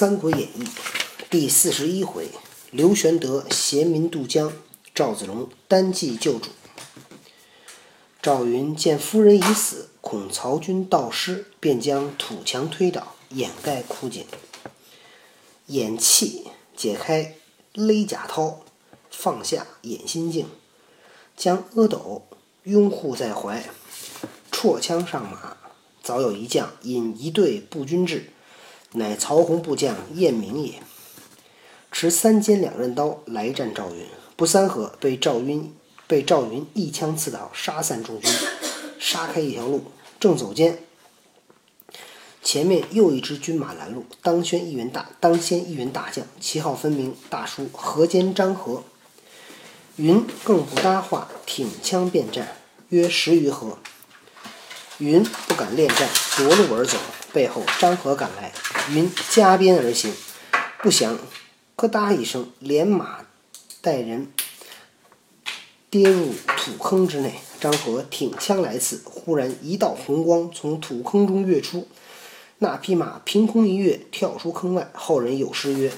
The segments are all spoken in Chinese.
三国演义》第四十一回，刘玄德携民渡江，赵子龙单骑救主。赵云见夫人已死，恐曹军盗尸，便将土墙推倒，掩盖枯井。掩气解开勒甲绦，放下掩心镜，将阿斗拥护在怀，绰枪上马。早有一将引一队步军至，乃曹洪部将晏明也。持三尖两刃刀来战赵云，不三合被赵云被赵云一枪刺倒，杀散众军，杀开一条路。正走间，前面又一支军马拦路。当先一员大当先一员大将，旗号分明，大书河间张合。云更不搭话，挺枪便战，约十余合。云不敢恋战，夺路而走。背后张合赶来，云加鞭而行，不想咯哒一声，连马带人跌入土坑之内。张合挺枪来刺，忽然一道红光从土坑中跃出，那匹马凭空一跃，跳出坑外。后人有诗曰：“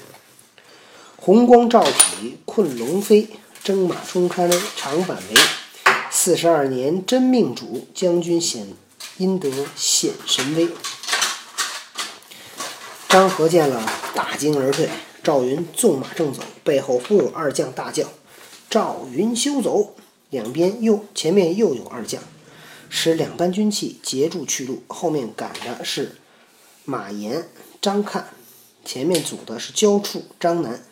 红光照体困龙飞，征马冲开长坂围。四十二年真命主，将军显。”因得显神威，张合见了大惊而退。赵云纵马正走，背后忽有二将大叫：“赵云休走！”两边又前面又有二将，使两班军器截住去路。后面赶的是马延、张看，前面阻的是焦处、张南，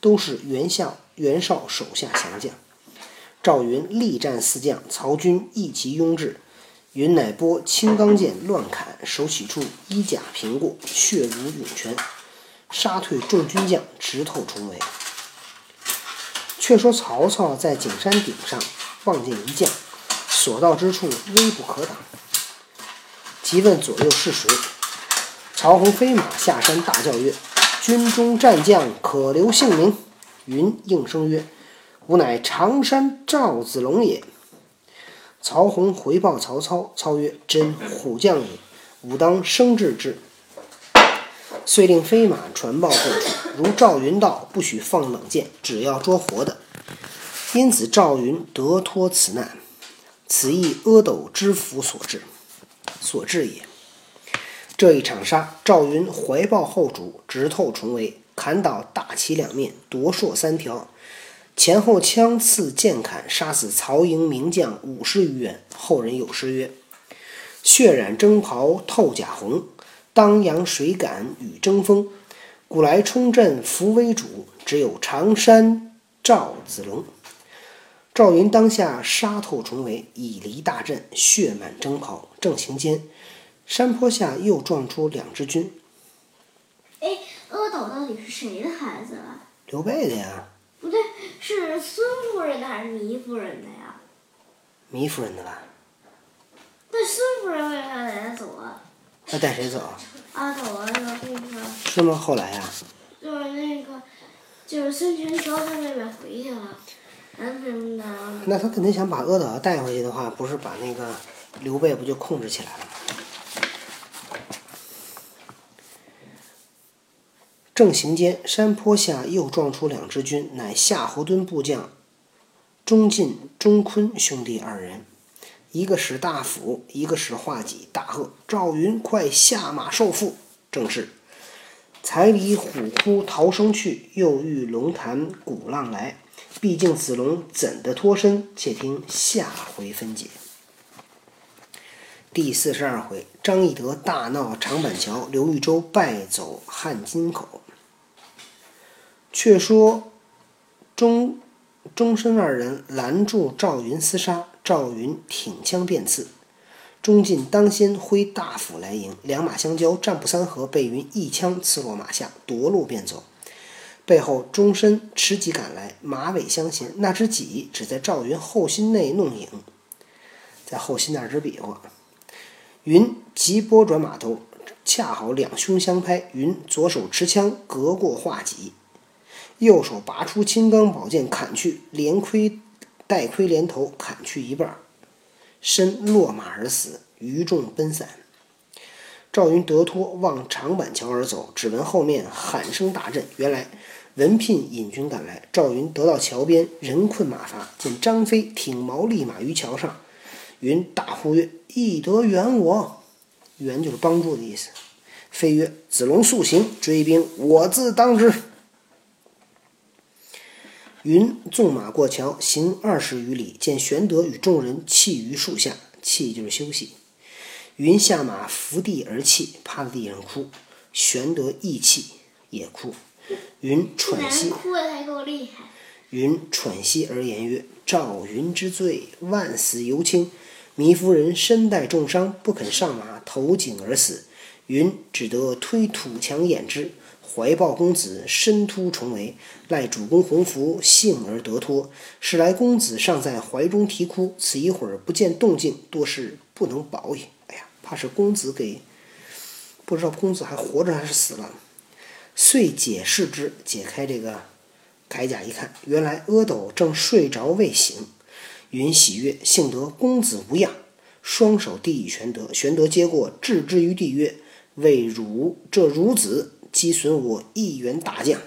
都是袁相、袁绍手下降将。赵云力战四将，曹军一齐拥至。云乃拨青钢剑乱砍，手起处衣甲平过，血如涌泉，杀退众军将，直透重围。却说曹操在景山顶上望见一将，所到之处微不可挡，即问左右是谁。曹洪飞马下山，大叫曰：“军中战将可留姓名？”云应声曰：“吾乃常山赵子龙也。”曹洪回报曹操，操曰：“真虎将也，吾当生治之。”遂令飞马传报各处，如赵云到，不许放冷箭，只要捉活的。因此赵云得脱此难，此亦阿斗之福所致，所致也。这一场杀，赵云怀抱后主，直透重围，砍倒大旗两面，夺槊三条。前后枪刺剑砍，杀死曹营名将五十余员。后人有诗曰：“血染征袍透甲红，当阳水敢与争锋。古来冲阵扶危主，只有常山赵子龙。”赵云当下杀透重围，以离大阵，血满征袍。正行间，山坡下又撞出两支军。哎，阿斗到底是谁的孩子啊？刘备的呀。是孙夫人的还是糜夫人的呀？糜夫人的吧。那孙夫人为啥带他走啊？他带谁走？阿斗啊，那个。是吗？后来呀？就是那个，就是孙权招他妹妹回去了，然后呢？那他肯定想把阿斗带回去的话，不是把那个刘备不就控制起来了吗？正行间，山坡下又撞出两支军，乃夏侯惇部将钟进、钟坤兄弟二人，一个使大斧，一个使画戟，大喝：“赵云，快下马受缚！”正是：“才离虎窟逃生去，又遇龙潭鼓浪来。毕竟子龙怎的脱身？且听下回分解。”第四十二回，张翼德大闹长板桥，刘豫州败走汉津口。却说，钟钟申二人拦住赵云厮杀，赵云挺枪便刺，钟进当先挥大斧来迎，两马相交，战不三合，被云一枪刺落马下，夺路便走。背后钟申持戟赶来，马尾相衔，那只戟只在赵云后心内弄影，在后心那儿直比划。云急拨转马头，恰好两胸相拍，云左手持枪隔过画戟。右手拔出青钢宝剑砍去，连盔带盔连头砍去一半，身落马而死，余众奔散。赵云得脱，望长板桥而走，只闻后面喊声大震。原来文聘引军赶来，赵云得到桥边，人困马乏，见张飞挺矛立马于桥上，云大呼曰：“翼德援我！”援就是帮助的意思。飞曰：“子龙速行，追兵我自当之。”云纵马过桥，行二十余里，见玄德与众人弃于树下，弃就是休息。云下马伏地而泣，趴在地上哭。玄德亦泣，也哭。云喘息，哭的还够厉害。云喘息而言曰：“赵云之罪，万死犹轻。糜夫人身带重伤，不肯上马，投井而死。云只得推土墙掩之。”怀抱公子，身突重围，赖主公洪福，幸而得脱。是来公子尚在怀中啼哭，此一会儿不见动静，多是不能保也。哎呀，怕是公子给不知道公子还活着还是死了。遂解释之，解开这个铠甲一看，原来阿斗正睡着未醒。云喜悦，幸得公子无恙，双手递与玄德。玄德接过，置之于地曰：“为汝这孺子。”击损我一员大将，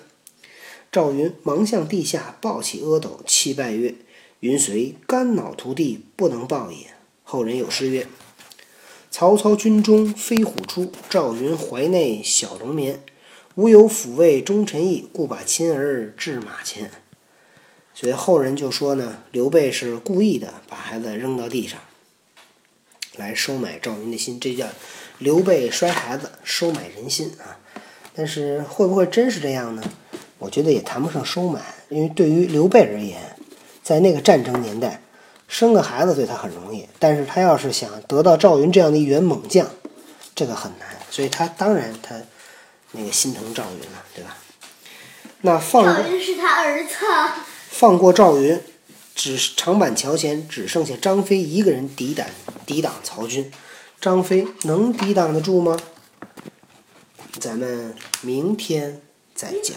赵云忙向地下抱起阿斗，泣拜曰：“云随肝脑涂地，不能报也。”后人有诗曰：“曹操军中飞虎出，赵云怀内小龙眠。吾有抚慰忠臣义，故把亲儿置马前。”所以后人就说呢，刘备是故意的把孩子扔到地上，来收买赵云的心，这叫刘备摔孩子，收买人心啊。但是会不会真是这样呢？我觉得也谈不上收买，因为对于刘备而言，在那个战争年代，生个孩子对他很容易，但是他要是想得到赵云这样的一员猛将，这个很难，所以他当然他那个心疼赵云了，对吧？那放赵云是他儿子。放过赵云，只长板桥前只剩下张飞一个人抵挡抵挡曹军，张飞能抵挡得住吗？咱们明天再讲。